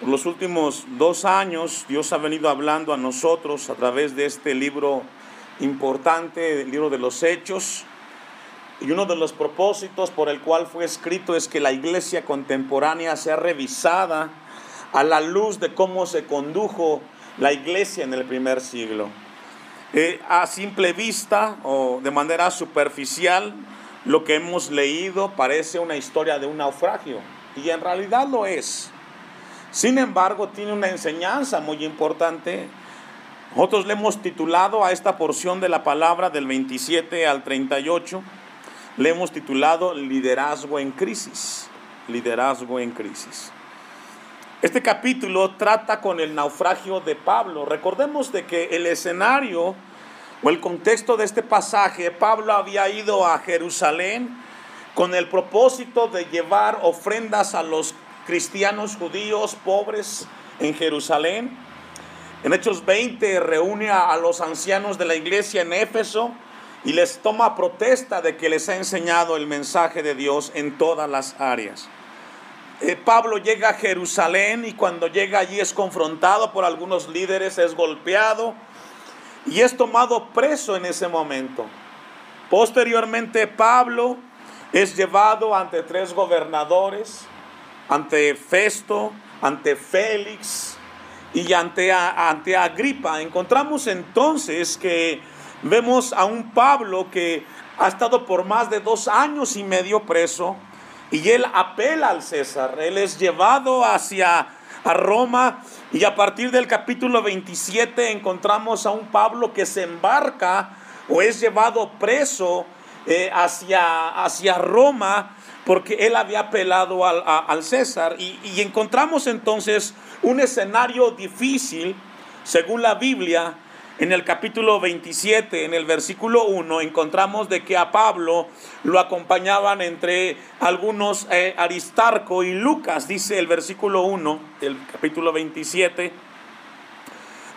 Por los últimos dos años Dios ha venido hablando a nosotros a través de este libro importante, el libro de los Hechos. Y uno de los propósitos por el cual fue escrito es que la iglesia contemporánea sea revisada a la luz de cómo se condujo la iglesia en el primer siglo. Eh, a simple vista o de manera superficial, lo que hemos leído parece una historia de un naufragio y en realidad lo es. Sin embargo, tiene una enseñanza muy importante. Nosotros le hemos titulado a esta porción de la palabra del 27 al 38, le hemos titulado Liderazgo en crisis. Liderazgo en crisis. Este capítulo trata con el naufragio de Pablo. Recordemos de que el escenario o el contexto de este pasaje, Pablo había ido a Jerusalén con el propósito de llevar ofrendas a los cristianos judíos pobres en Jerusalén. En Hechos 20 reúne a los ancianos de la iglesia en Éfeso y les toma protesta de que les ha enseñado el mensaje de Dios en todas las áreas. Eh, Pablo llega a Jerusalén y cuando llega allí es confrontado por algunos líderes, es golpeado y es tomado preso en ese momento. Posteriormente Pablo es llevado ante tres gobernadores, ante Festo, ante Félix y ante, ante Agripa. Encontramos entonces que vemos a un Pablo que ha estado por más de dos años y medio preso y él apela al César. Él es llevado hacia a Roma y a partir del capítulo 27 encontramos a un Pablo que se embarca o es llevado preso eh, hacia, hacia Roma porque él había apelado al, César. Y, encontramos entonces un escenario difícil, según la Biblia, en el capítulo 27, en el versículo 1, encontramos de que a Pablo lo acompañaban entre algunos eh, Aristarco y Lucas, dice el versículo 1 del capítulo 27.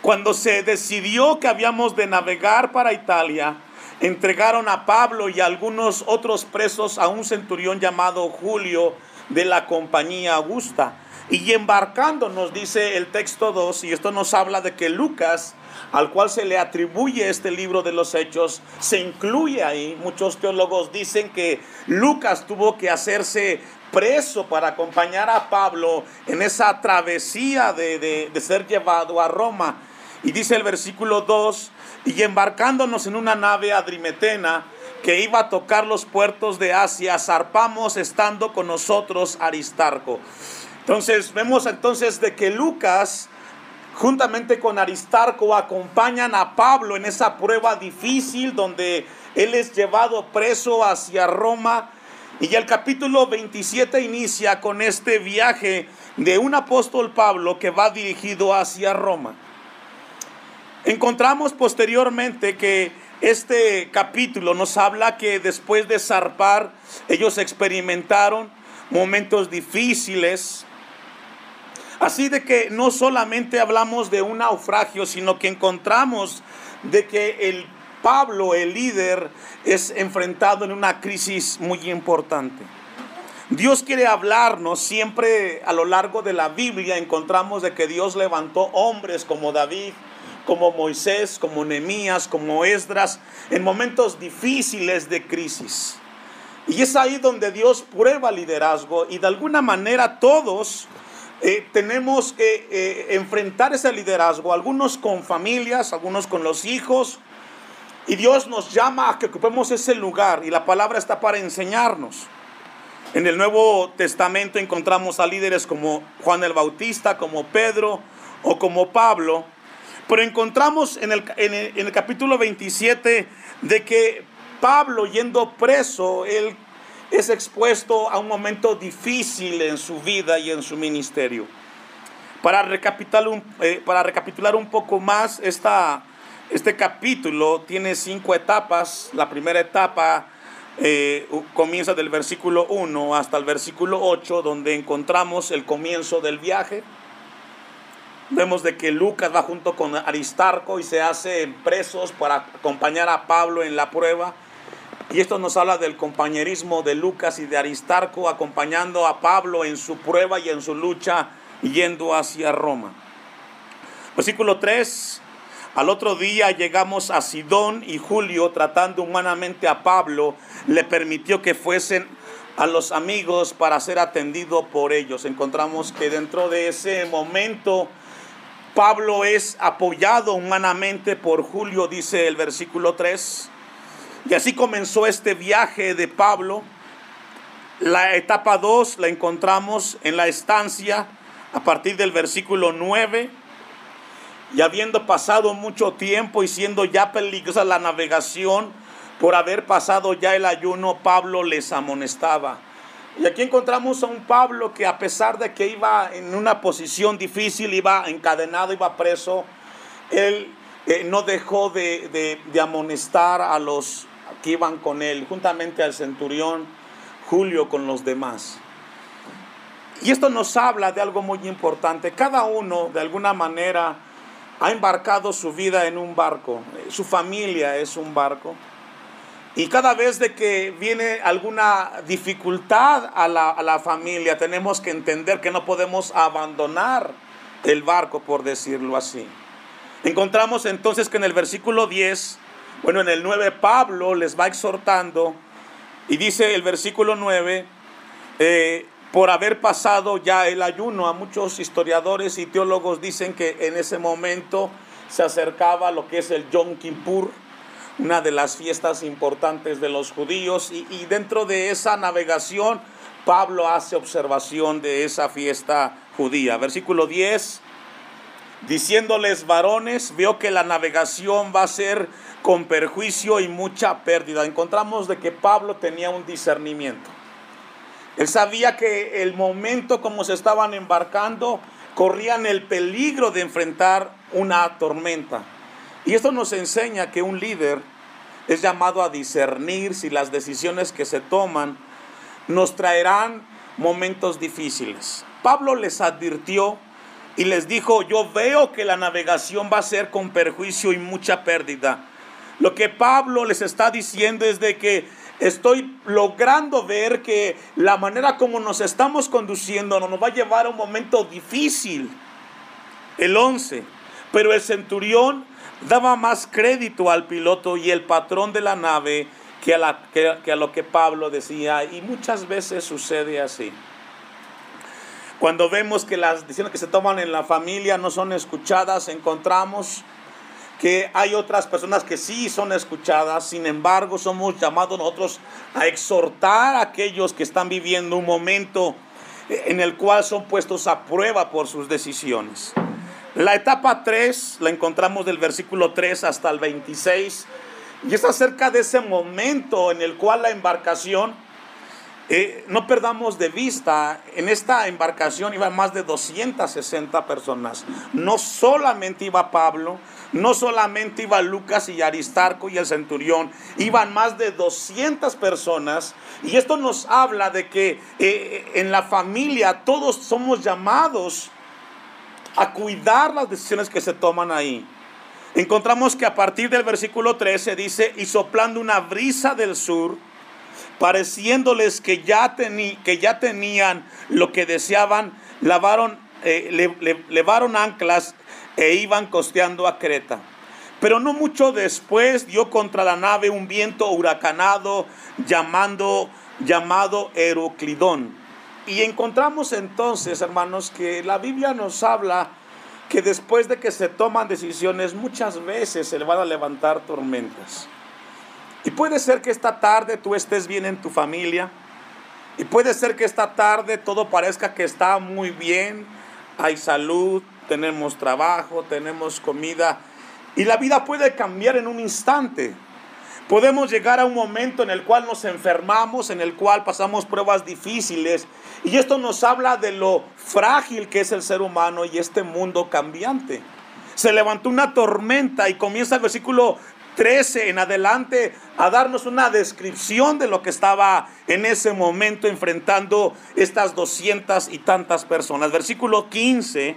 Cuando se decidió que habíamos de navegar para Italia, entregaron a Pablo y a algunos otros presos a un centurión llamado Julio de la compañía Augusta. Y embarcando, nos dice el texto 2, y esto nos habla de que Lucas, al cual se le atribuye este libro de los hechos, se incluye ahí. Muchos teólogos dicen que Lucas tuvo que hacerse preso para acompañar a Pablo en esa travesía de, de ser llevado a Roma. Y dice el versículo 2, y embarcándonos en una nave adrimetena que iba a tocar los puertos de Asia, zarpamos estando con nosotros Aristarco. Entonces vemos entonces de que Lucas juntamente con Aristarco acompañan a Pablo en esa prueba difícil donde él es llevado preso hacia Roma. Y el capítulo 27 inicia con este viaje de un apóstol Pablo que va dirigido hacia Roma. Encontramos posteriormente que este capítulo nos habla que después de zarpar, ellos experimentaron momentos difíciles. Así de que no solamente hablamos de un naufragio, sino que encontramos de que el Pablo, el líder, es enfrentado en una crisis muy importante. Dios quiere hablarnos siempre a lo largo de la Biblia. Encontramos de que Dios levantó hombres como David, como Moisés, como Nehemías, como Esdras, en momentos difíciles de crisis. Y es ahí donde Dios prueba liderazgo y de alguna manera todos eh, tenemos que eh, enfrentar ese liderazgo, algunos con familias, algunos con los hijos. Y Dios nos llama a que ocupemos ese lugar y la palabra está para enseñarnos. En el Nuevo Testamento encontramos a líderes como Juan el Bautista, como Pedro o como Pablo, pero encontramos en el, en el, capítulo 27 de que Pablo yendo preso, él es expuesto a un momento difícil en su vida y en su ministerio. Para recapitular un, eh, para recapitular un poco más, esta, este capítulo tiene cinco etapas. La primera etapa eh, comienza del versículo 1 hasta el versículo 8, donde encontramos el comienzo del viaje. Vemos de que Lucas va junto con Aristarco y se hace presos para acompañar a Pablo en la prueba. Y esto nos habla del compañerismo de Lucas y de Aristarco acompañando a Pablo en su prueba y en su lucha yendo hacia Roma. Versículo 3. Al otro día llegamos a Sidón y Julio, tratando humanamente a Pablo, le permitió que fuesen a los amigos para ser atendido por ellos. Encontramos que dentro de ese momento Pablo es apoyado humanamente por Julio, dice el versículo 3. Y así comenzó este viaje de Pablo. La etapa 2 la encontramos en la estancia a partir del versículo 9 y habiendo pasado mucho tiempo y siendo ya peligrosa la navegación, por haber pasado ya el ayuno, Pablo les amonestaba. Y aquí encontramos a un Pablo que a pesar de que iba en una posición difícil, iba encadenado, iba preso, él eh, no dejó de, de amonestar a los que iban con él, juntamente al centurión Julio con los demás. Y esto nos habla de algo muy importante. Cada uno, de alguna manera, ha embarcado su vida en un barco, su familia es un barco. Y cada vez de que viene alguna dificultad a la, familia, tenemos que entender que no podemos abandonar el barco, por decirlo así. Encontramos entonces que en el versículo 10, bueno, en el 9 Pablo les va exhortando y dice el versículo 9, eh, por haber pasado ya el ayuno. A muchos historiadores y teólogos dicen que en ese momento se acercaba lo que es el Yom Kippur, una de las fiestas importantes de los judíos, y, y dentro de esa navegación Pablo hace observación de esa fiesta judía. Versículo 10, diciéndoles varones, veo que la navegación va a ser con perjuicio y mucha pérdida. Encontramos de que Pablo tenía un discernimiento. Él sabía que el momento como se estaban embarcando, corrían el peligro de enfrentar una tormenta. Y esto nos enseña que un líder es llamado a discernir si las decisiones que se toman nos traerán momentos difíciles. Pablo les advirtió y les dijo, yo veo que la navegación va a ser con perjuicio y mucha pérdida. Lo que Pablo les está diciendo es de que estoy logrando ver que la manera como nos estamos conduciendo nos va a llevar a un momento difícil. El 11. Pero el centurión daba más crédito al piloto y el patrón de la nave que a, la, que a lo que Pablo decía. Y muchas veces sucede así. Cuando vemos que las decisiones que se toman en la familia no son escuchadas, encontramos que hay otras personas que sí son escuchadas, sin embargo somos llamados nosotros a exhortar a aquellos que están viviendo un momento en el cual son puestos a prueba por sus decisiones. La etapa 3 la encontramos del versículo 3 hasta el 26 y es acerca de ese momento en el cual la embarcación, eh, no perdamos de vista, en esta embarcación iban más de 260 personas. No solamente iba Pablo, no solamente iba Lucas y Aristarco y el centurión, iban más de 200 personas. Y esto nos habla de que eh, en la familia todos somos llamados a cuidar las decisiones que se toman ahí. Encontramos que a partir del versículo 13 dice, y soplando una brisa del sur, pareciéndoles que ya, que ya tenían lo que deseaban, lavaron, eh, levaron anclas e iban costeando a Creta. Pero no mucho después dio contra la nave un viento huracanado llamando, llamado Heroclidón. Y encontramos entonces, hermanos, que la Biblia nos habla que después de que se toman decisiones, muchas veces se le van a levantar tormentas. Y puede ser que esta tarde tú estés bien en tu familia. Y puede ser que esta tarde todo parezca que está muy bien. Hay salud, tenemos trabajo, tenemos comida y la vida puede cambiar en un instante. Podemos llegar a un momento en el cual nos enfermamos, en el cual pasamos pruebas difíciles y esto nos habla de lo frágil que es el ser humano y este mundo cambiante. Se levantó una tormenta y comienza el versículo 13 en adelante a darnos una descripción de lo que estaba en ese momento enfrentando estas doscientas y tantas personas. Versículo 15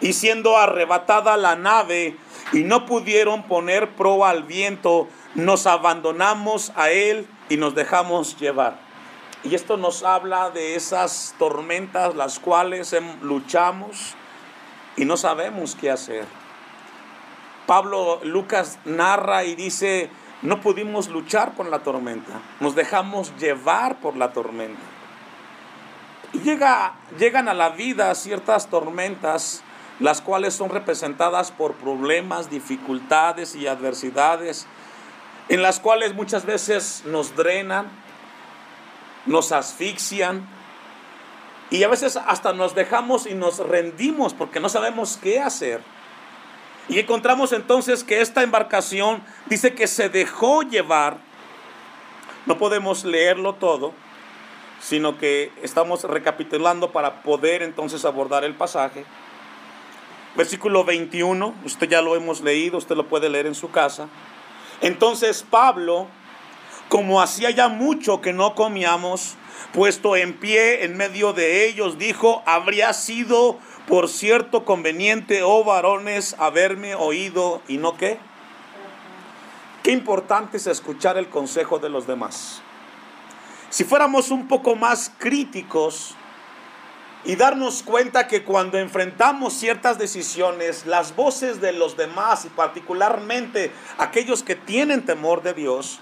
y siendo arrebatada la nave y no pudieron poner proa al viento, nos abandonamos a él y nos dejamos llevar. Y esto nos habla de esas tormentas las cuales luchamos y no sabemos qué hacer. Pablo Lucas narra y dice, no pudimos luchar con la tormenta, nos dejamos llevar por la tormenta. Y llega, llegan a la vida ciertas tormentas, las cuales son representadas por problemas, dificultades y adversidades, en las cuales muchas veces nos drenan, nos asfixian y a veces hasta nos dejamos y nos rendimos porque no sabemos qué hacer. Y encontramos entonces que esta embarcación dice que se dejó llevar. No podemos leerlo todo, sino que estamos recapitulando para poder entonces abordar el pasaje. Versículo 21, usted ya lo hemos leído, usted lo puede leer en su casa. Entonces Pablo, como hacía ya mucho que no comíamos, puesto en pie en medio de ellos, dijo, habría sido por cierto conveniente, oh varones, haberme oído y no qué. Qué importante es escuchar el consejo de los demás. Si fuéramos un poco más críticos y darnos cuenta que cuando enfrentamos ciertas decisiones, las voces de los demás y particularmente aquellos que tienen temor de Dios,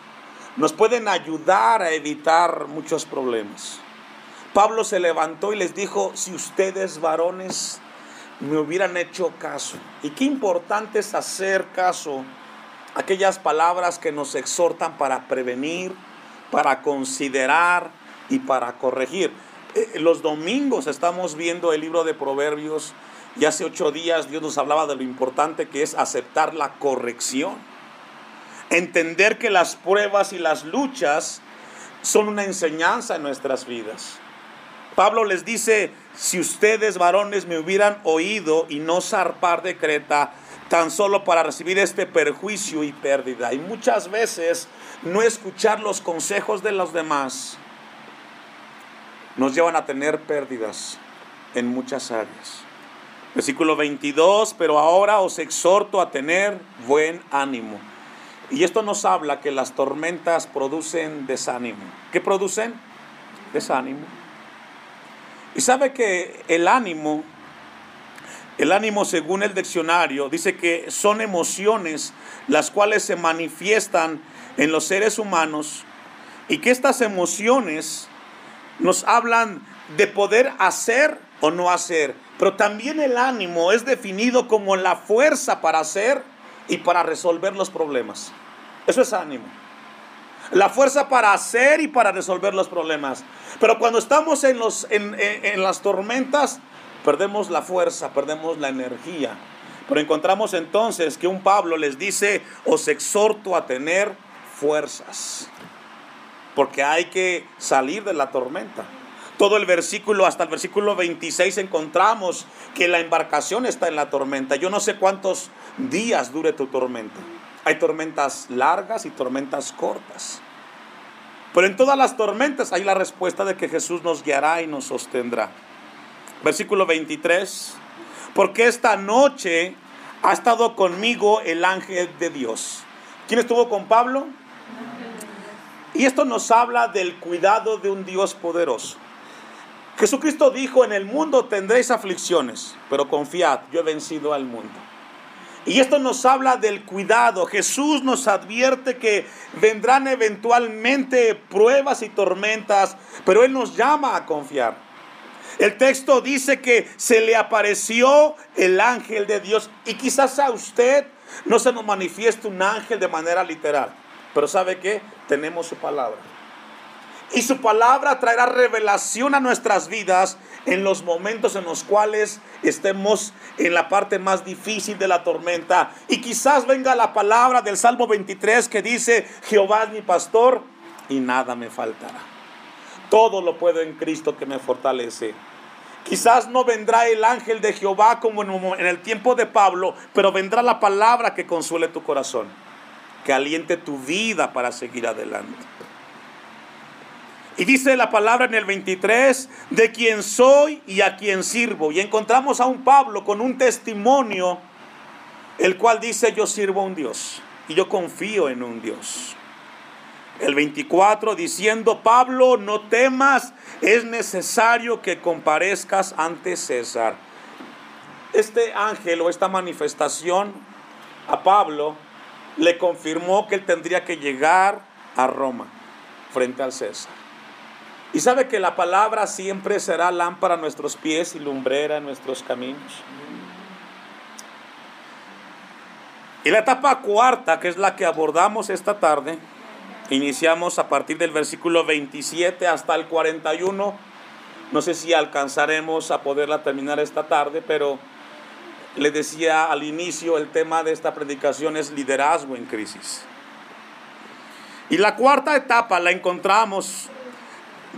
nos pueden ayudar a evitar muchos problemas. Pablo se levantó y les dijo, si ustedes varones me hubieran hecho caso. Y qué importante es hacer caso a aquellas palabras que nos exhortan para prevenir, para considerar y para corregir. Eh, los domingos estamos viendo el libro de Proverbios y hace ocho días Dios nos hablaba de lo importante que es aceptar la corrección. Entender que las pruebas y las luchas son una enseñanza en nuestras vidas. Pablo les dice, si ustedes varones me hubieran oído y no zarpar de Creta, tan solo para recibir este perjuicio y pérdida. Y muchas veces no escuchar los consejos de los demás nos llevan a tener pérdidas en muchas áreas. Versículo 22, pero ahora os exhorto a tener buen ánimo. Y esto nos habla que las tormentas producen desánimo. ¿Qué producen? Desánimo. Y sabe que el ánimo, el ánimo según el diccionario, dice que son emociones las cuales se manifiestan en los seres humanos y que estas emociones nos hablan de poder hacer o no hacer. Pero también el ánimo es definido como la fuerza para hacer y para resolver los problemas. Eso es ánimo la fuerza para hacer y para resolver los problemas. Pero cuando estamos en, los, en, en, las tormentas, perdemos la fuerza, perdemos la energía. Pero encontramos entonces que un Pablo les dice, os exhorto a tener fuerzas, porque hay que salir de la tormenta. Todo el versículo, hasta el versículo 26, encontramos que la embarcación está en la tormenta. Yo no sé cuántos días dure tu tormenta. Hay tormentas largas y tormentas cortas. Pero en todas las tormentas hay la respuesta de que Jesús nos guiará y nos sostendrá. Versículo 23. Porque esta noche ha estado conmigo el ángel de Dios. ¿Quién estuvo con Pablo? Y esto nos habla del cuidado de un Dios poderoso. Jesucristo dijo, en el mundo tendréis aflicciones, pero confiad, yo he vencido al mundo. Y esto nos habla del cuidado. Jesús nos advierte que vendrán eventualmente pruebas y tormentas, pero Él nos llama a confiar. El texto dice que se le apareció el ángel de Dios y quizás a usted no se nos manifieste un ángel de manera literal, pero ¿sabe qué? Tenemos su palabra. Y su palabra traerá revelación a nuestras vidas en los momentos en los cuales estemos en la parte más difícil de la tormenta. Y quizás venga la palabra del Salmo 23 que dice, Jehová es mi pastor y nada me faltará. Todo lo puedo en Cristo que me fortalece. Quizás no vendrá el ángel de Jehová como en el tiempo de Pablo, pero vendrá la palabra que consuele tu corazón, que aliente tu vida para seguir adelante. Y dice la palabra en el 23, de quien soy y a quien sirvo. Y encontramos a un Pablo con un testimonio, el cual dice, yo sirvo a un Dios y yo confío en un Dios. el 24, diciendo, Pablo, no temas, es necesario que comparezcas ante César. Este ángel o esta manifestación a Pablo le confirmó que él tendría que llegar a Roma frente al César. Y sabe que la palabra siempre será lámpara a nuestros pies y lumbrera en nuestros caminos. Y la etapa cuarta, que es la que abordamos esta tarde, iniciamos a partir del versículo 27 hasta el 41. No sé si alcanzaremos a poderla terminar esta tarde, pero le decía al inicio, el tema de esta predicación es liderazgo en crisis. Y la cuarta etapa la encontramos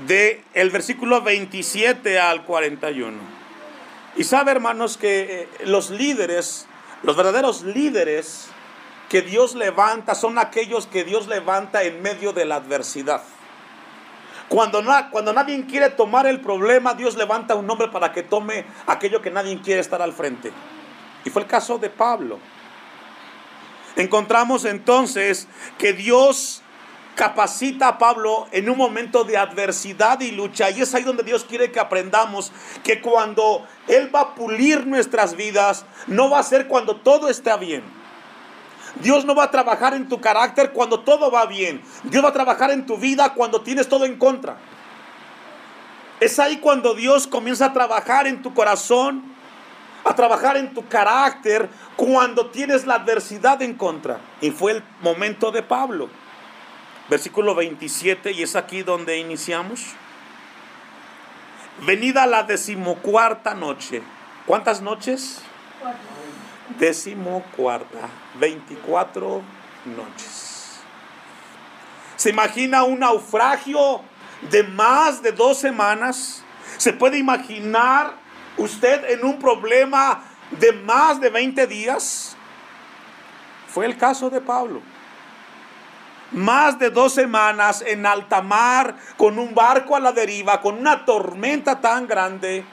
de versículo 27 al 41. Y sabe, hermanos, que eh, los líderes, los verdaderos líderes que Dios levanta son aquellos que Dios levanta en medio de la adversidad. Cuando, cuando nadie quiere tomar el problema, Dios levanta un hombre para que tome aquello que nadie quiere estar al frente. Y fue el caso de Pablo. Encontramos entonces que Dios capacita a Pablo en un momento de adversidad y lucha. Y es ahí donde Dios quiere que aprendamos que cuando Él va a pulir nuestras vidas, no va a ser cuando todo está bien. Dios no va a trabajar en tu carácter cuando todo va bien. Dios va a trabajar en tu vida cuando tienes todo en contra. Es ahí cuando Dios comienza a trabajar en tu corazón a trabajar en tu carácter cuando tienes la adversidad en contra. Y fue el momento de Pablo. Versículo 27, y es aquí donde iniciamos. Venida la decimocuarta noche. ¿Cuántas noches? Decimocuarta. 24 noches. ¿Se imagina un naufragio de más de dos semanas? ¿Se puede imaginar usted en un problema de más de 20 días? Fue el caso de Pablo. Más de dos semanas en alta mar, con un barco a la deriva, con una tormenta tan grande.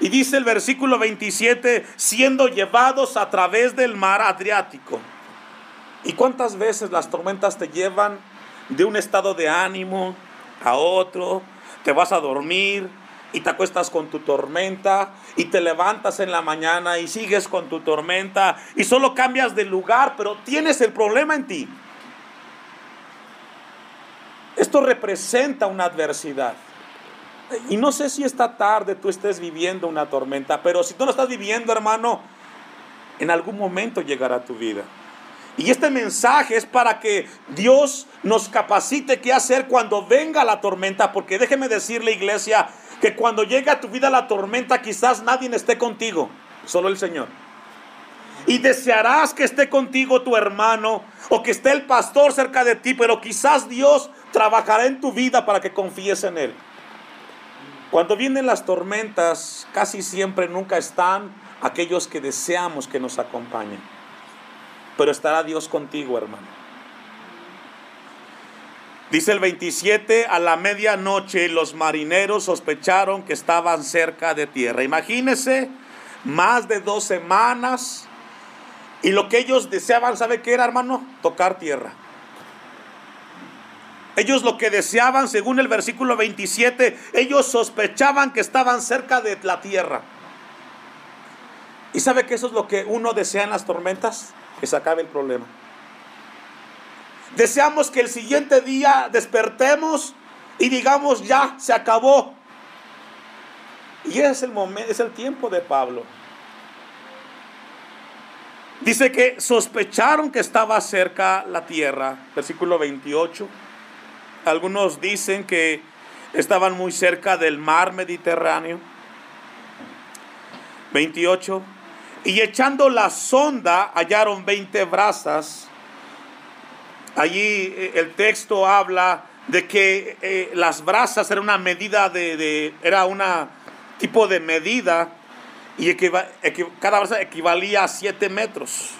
Y dice el versículo 27, siendo llevados a través del mar Adriático. ¿Y cuántas veces las tormentas te llevan de un estado de ánimo a otro? Te vas a dormir, y te acuestas con tu tormenta y te levantas en la mañana y sigues con tu tormenta y solo cambias de lugar, pero tienes el problema en ti. Esto representa una adversidad. Y no sé si esta tarde tú estés viviendo una tormenta, pero si tú lo estás viviendo, hermano, en algún momento llegará tu vida. Y este mensaje es para que Dios nos capacite qué hacer cuando venga la tormenta, porque déjeme decirle, iglesia, que cuando llega a tu vida la tormenta quizás nadie esté contigo, solo el Señor. Y desearás que esté contigo tu hermano o que esté el pastor cerca de ti, pero quizás Dios trabajará en tu vida para que confíes en Él. Cuando vienen las tormentas, casi siempre nunca están aquellos que deseamos que nos acompañen. Pero estará Dios contigo, hermano. Dice el 27, a la medianoche los marineros sospecharon que estaban cerca de tierra. Imagínense, más de dos semanas. Y lo que ellos deseaban, ¿sabe qué era, hermano? Tocar tierra. Ellos lo que deseaban, según el versículo 27, ellos sospechaban que estaban cerca de la tierra. ¿Y sabe que eso es lo que uno desea en las tormentas? Que se acabe el problema. Deseamos que el siguiente día despertemos y digamos, ya, se acabó. Y es el momento, es el tiempo de Pablo. Dice que sospecharon que estaba cerca la tierra, versículo 28. Algunos dicen que estaban muy cerca del mar Mediterráneo. 28. Y echando la sonda hallaron 20 brasas Allí eh, el texto habla de que eh, las brasas era una medida de, era una tipo de medida y cada brasa equivalía a 7 metros.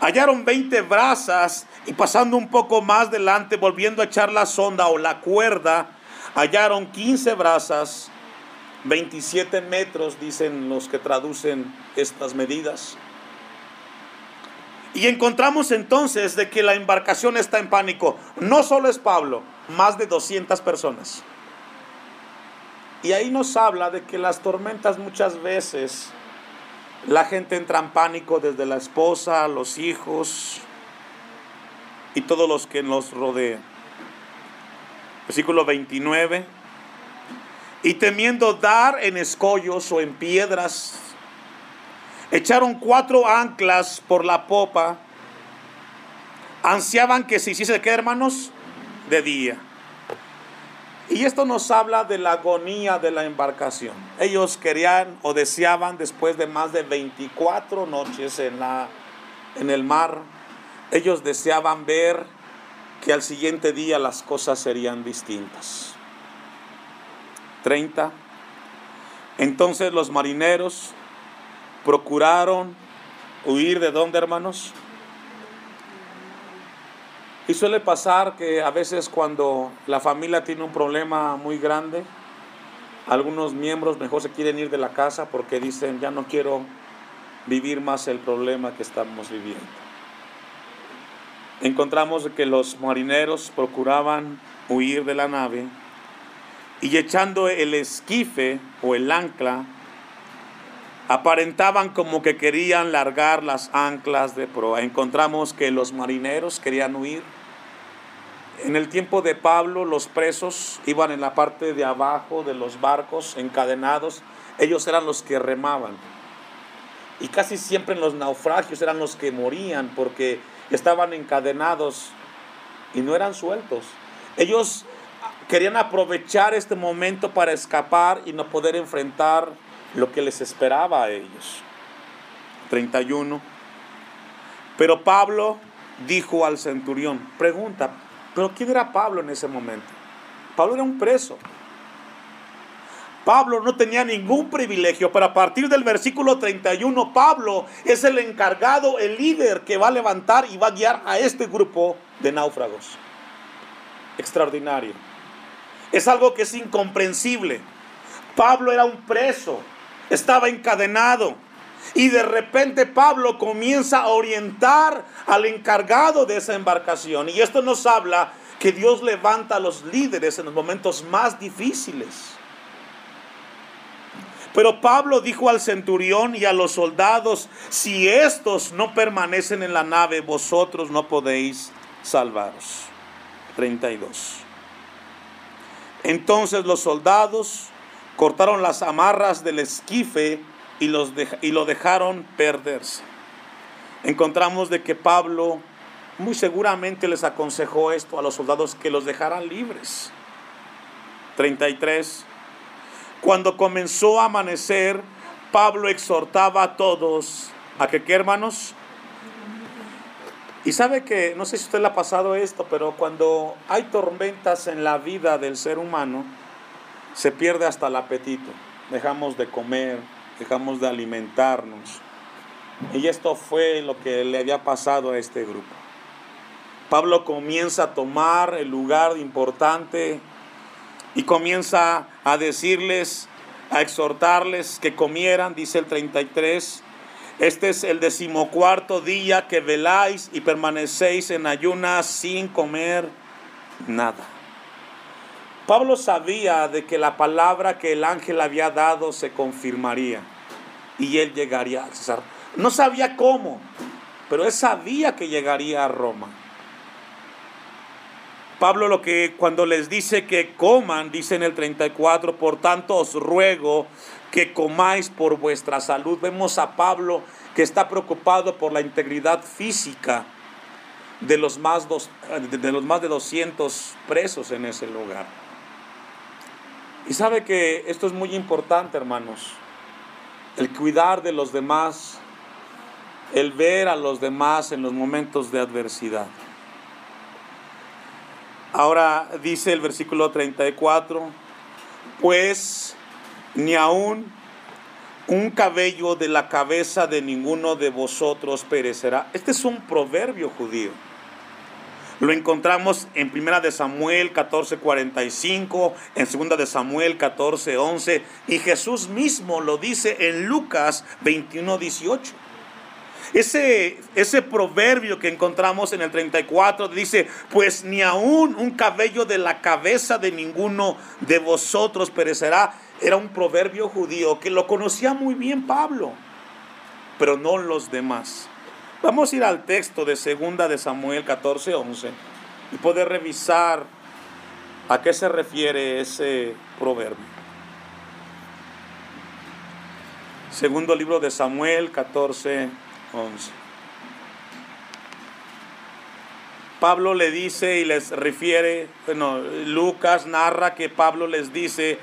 Hallaron 20 brasas y pasando un poco más adelante, volviendo a echar la sonda o la cuerda, hallaron 15 brasas, 27 metros, dicen los que traducen estas medidas. Y encontramos entonces de que la embarcación está en pánico. No solo es Pablo, más de 200 personas. Y ahí nos habla de que las tormentas muchas veces la gente entra en pánico desde la esposa, los hijos y todos los que nos rodean. Versículo 29. Y temiendo dar en escollos o en piedras, echaron cuatro anclas por la popa. Ansiaban que se hiciese, ¿qué hermanos? De día. Y esto nos habla de la agonía de la embarcación. Ellos querían o deseaban después de más de 24 noches en, la, en el mar, ellos deseaban ver que al siguiente día las cosas serían distintas. 30. Entonces los marineros procuraron huir de dónde, hermanos? Y suele pasar que a veces cuando la familia tiene un problema muy grande, algunos miembros mejor se quieren ir de la casa porque dicen, ya no quiero vivir más el problema que estamos viviendo. Encontramos que los marineros procuraban huir de la nave y echando el esquife o el ancla, aparentaban como que querían largar las anclas de proa. Encontramos que los marineros querían huir. En el tiempo de Pablo, los presos iban en la parte de abajo de los barcos encadenados. Ellos eran los que remaban. Y casi siempre en los naufragios eran los que morían porque estaban encadenados y no eran sueltos. Ellos querían aprovechar este momento para escapar y no poder enfrentar lo que les esperaba a ellos. 31. Pero Pablo dijo al centurión, pregunta, ¿pero quién era Pablo en ese momento? Pablo era un preso. Pablo no tenía ningún privilegio, pero a partir del versículo 31, Pablo es el encargado, el líder que va a levantar y va a guiar a este grupo de náufragos. Extraordinario. Es algo que es incomprensible. Pablo era un preso, estaba encadenado. Y de repente Pablo comienza a orientar al encargado de esa embarcación. Y esto nos habla que Dios levanta a los líderes en los momentos más difíciles. Pero Pablo dijo al centurión y a los soldados, si estos no permanecen en la nave, vosotros no podéis salvaros. 32. Entonces los soldados cortaron las amarras del esquife y, los y lo dejaron perderse. Encontramos de que Pablo muy seguramente les aconsejó esto a los soldados que los dejaran libres. 33. Cuando comenzó a amanecer, Pablo exhortaba a todos a que, ¿qué hermanos? Y sabe que, no sé si usted le ha pasado esto, pero cuando hay tormentas en la vida del ser humano, se pierde hasta el apetito. Dejamos de comer, dejamos de alimentarnos. Y esto fue lo que le había pasado a este grupo. Pablo comienza a tomar el lugar importante y comienza a decirles, a exhortarles que comieran, dice el 33. Este es el decimocuarto día que veláis y permanecéis en ayunas sin comer nada. Pablo sabía de que la palabra que el ángel había dado se confirmaría y él llegaría a César. No sabía cómo, pero él sabía que llegaría a Roma. Pablo lo que cuando les dice que coman, dice en el 34, por tanto os ruego que comáis por vuestra salud. Vemos a Pablo que está preocupado por la integridad física de los más, de, los más de 200 presos en ese lugar. Y sabe que esto es muy importante, hermanos. El cuidar de los demás, el ver a los demás en los momentos de adversidad. Ahora dice el versículo 34, pues ni aún un cabello de la cabeza de ninguno de vosotros perecerá. Este es un proverbio judío. Lo encontramos en Primera de Samuel 14:45, en Segunda de Samuel 14:11 y Jesús mismo lo dice en Lucas 21:18. ese, ese proverbio que encontramos en el 34 dice, pues ni aún un cabello de la cabeza de ninguno de vosotros perecerá. Era un proverbio judío que lo conocía muy bien Pablo, pero no los demás. Vamos a ir al texto de segunda de Samuel 14, 11 y poder revisar a qué se refiere ese proverbio. Segundo libro de Samuel 14, 11. Pablo le dice y les refiere, bueno, Lucas narra que Pablo les dice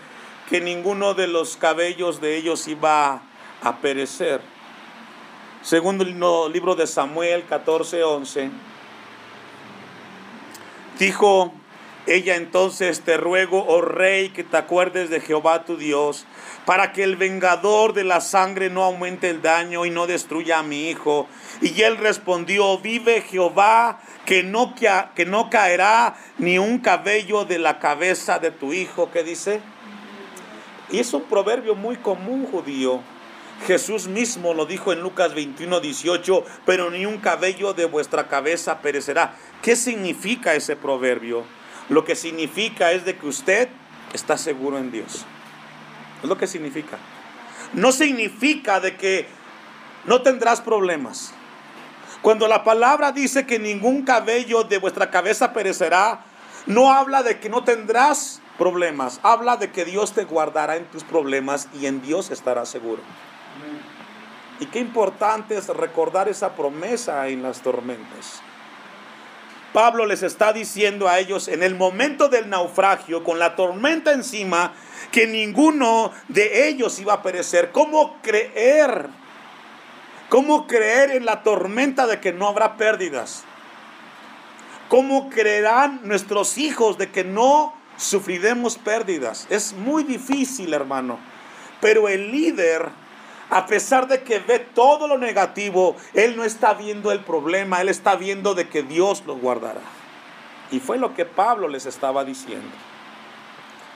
que ninguno de los cabellos de ellos iba a perecer. Segundo libro de Samuel 14, 11. Dijo ella entonces, te ruego, oh rey, que te acuerdes de Jehová tu Dios, para que el vengador de la sangre no aumente el daño y no destruya a mi hijo. Y él respondió, vive Jehová, que no, que no caerá ni un cabello de la cabeza de tu hijo. ¿Qué dice? Y es un proverbio muy común judío. Jesús mismo lo dijo en Lucas 21, 18, pero ni un cabello de vuestra cabeza perecerá. ¿Qué significa ese proverbio? Lo que significa es de que usted está seguro en Dios. Es lo que significa. No significa de que no tendrás problemas. Cuando la palabra dice que ningún cabello de vuestra cabeza perecerá, no habla de que no tendrás problemas. Habla de que Dios te guardará en tus problemas y en Dios estarás seguro. Y qué importante es recordar esa promesa en las tormentas. Pablo les está diciendo a ellos en el momento del naufragio, con la tormenta encima, que ninguno de ellos iba a perecer. ¿Cómo creer? ¿Cómo creer en la tormenta de que no habrá pérdidas? ¿Cómo creerán nuestros hijos de que no sufriremos pérdidas? Es muy difícil, hermano. Pero el líder a pesar de que ve todo lo negativo, él no está viendo el problema, él está viendo de que Dios lo guardará. Y fue lo que Pablo les estaba diciendo.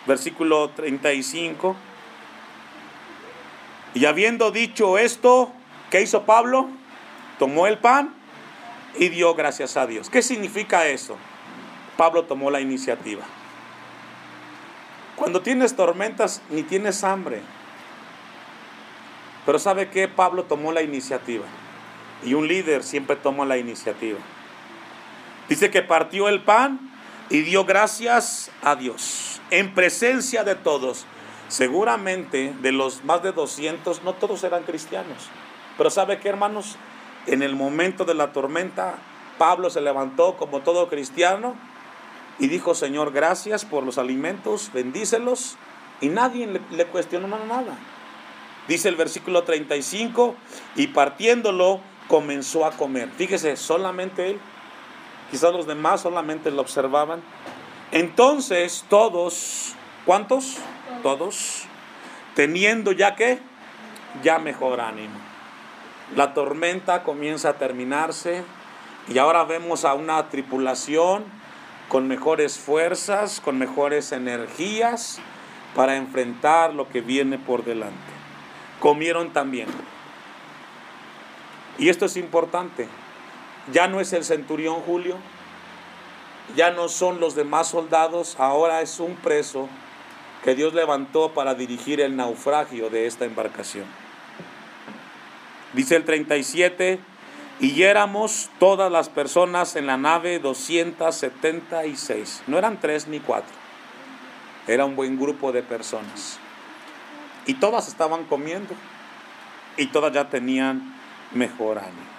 Versículo 35. Y habiendo dicho esto, ¿qué hizo Pablo? Tomó el pan y dio gracias a Dios. ¿Qué significa eso? Pablo tomó la iniciativa. Cuando tienes tormentas, ni tienes hambre, pero ¿sabe qué? Pablo tomó la iniciativa. Y un líder siempre toma la iniciativa. Dice que partió el pan y dio gracias a Dios en presencia de todos. Seguramente de los más de 200, no todos eran cristianos. Pero ¿sabe qué, hermanos? En el momento de la tormenta, Pablo se levantó como todo cristiano y dijo, Señor, gracias por los alimentos, bendícelos. Y nadie le, le cuestionó nada. Dice el versículo 35, y partiéndolo comenzó a comer. Fíjese, solamente él, quizás los demás solamente lo observaban. Entonces todos, ¿cuántos? Todos, teniendo ya que, ya mejor ánimo. La tormenta comienza a terminarse y ahora vemos a una tripulación con mejores fuerzas, con mejores energías para enfrentar lo que viene por delante comieron también. Y esto es importante. Ya no es el centurión Julio, ya no son los demás soldados, ahora es un preso que Dios levantó para dirigir el naufragio de esta embarcación. Dice el 37, y éramos todas las personas en la nave 276. No eran tres ni cuatro, era un buen grupo de personas. Y todas estaban comiendo. Y todas ya tenían mejor ánimo.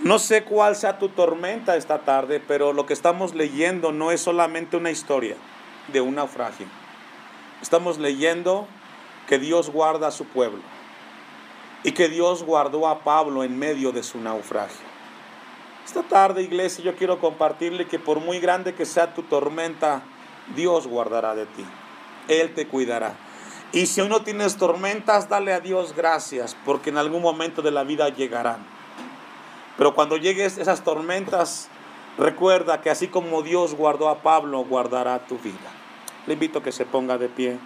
No sé cuál sea tu tormenta esta tarde, pero lo que estamos leyendo no es solamente una historia de un naufragio. Estamos leyendo que Dios guarda a su pueblo y que Dios guardó a Pablo en medio de su naufragio. Esta tarde, iglesia, yo quiero compartirle que por muy grande que sea tu tormenta, Dios guardará de ti. Él te cuidará. Y si hoy no tienes tormentas, dale a Dios gracias, porque en algún momento de la vida llegarán. Pero cuando llegues esas tormentas, recuerda que así como Dios guardó a Pablo, guardará tu vida. Le invito a que se ponga de pie.